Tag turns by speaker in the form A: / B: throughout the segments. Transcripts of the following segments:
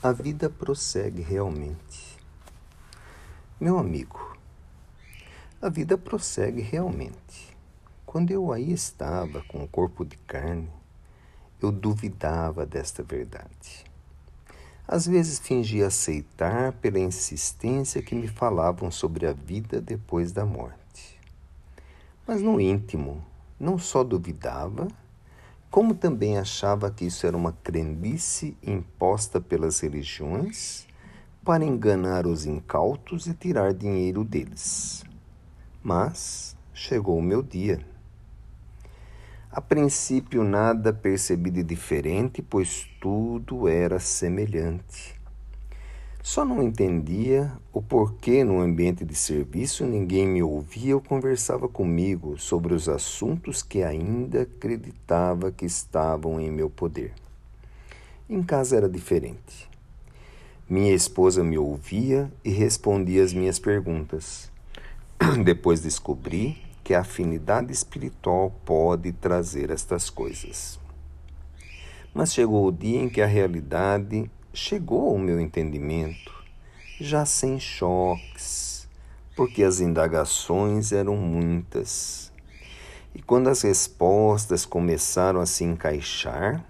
A: A vida prossegue realmente. Meu amigo, a vida prossegue realmente. Quando eu aí estava com o corpo de carne, eu duvidava desta verdade. Às vezes fingia aceitar pela insistência que me falavam sobre a vida depois da morte. Mas no íntimo, não só duvidava, como também achava que isso era uma crendice imposta pelas religiões para enganar os incautos e tirar dinheiro deles. Mas chegou o meu dia. A princípio nada percebi de diferente, pois tudo era semelhante. Só não entendia o porquê no ambiente de serviço ninguém me ouvia ou conversava comigo sobre os assuntos que ainda acreditava que estavam em meu poder. Em casa era diferente. Minha esposa me ouvia e respondia as minhas perguntas. Depois descobri que a afinidade espiritual pode trazer estas coisas. Mas chegou o dia em que a realidade chegou ao meu entendimento, já sem choques, porque as indagações eram muitas. E quando as respostas começaram a se encaixar,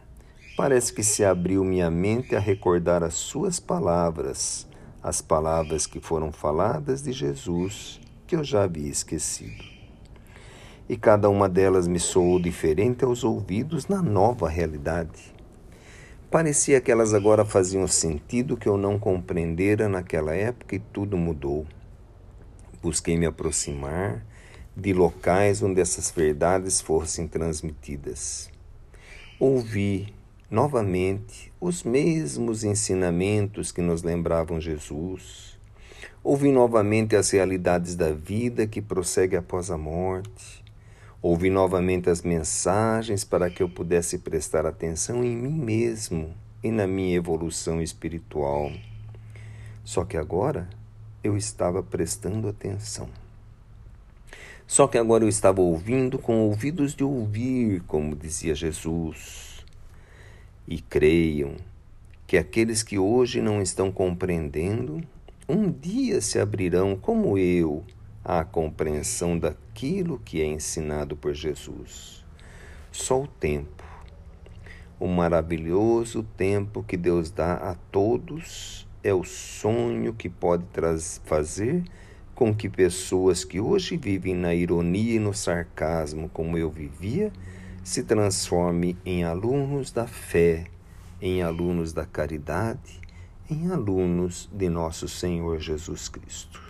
A: parece que se abriu minha mente a recordar as suas palavras, as palavras que foram faladas de Jesus, que eu já havia esquecido. E cada uma delas me soou diferente aos ouvidos na nova realidade. Parecia que elas agora faziam sentido que eu não compreendera naquela época e tudo mudou. Busquei me aproximar de locais onde essas verdades fossem transmitidas. Ouvi novamente os mesmos ensinamentos que nos lembravam Jesus. Ouvi novamente as realidades da vida que prossegue após a morte. Ouvi novamente as mensagens para que eu pudesse prestar atenção em mim mesmo e na minha evolução espiritual. Só que agora eu estava prestando atenção. Só que agora eu estava ouvindo com ouvidos de ouvir, como dizia Jesus. E creiam que aqueles que hoje não estão compreendendo, um dia se abrirão como eu à compreensão daquilo que é ensinado por Jesus. Só o tempo, o maravilhoso tempo que Deus dá a todos, é o sonho que pode fazer com que pessoas que hoje vivem na ironia e no sarcasmo, como eu vivia, se transformem em alunos da fé, em alunos da caridade, em alunos de nosso Senhor Jesus Cristo.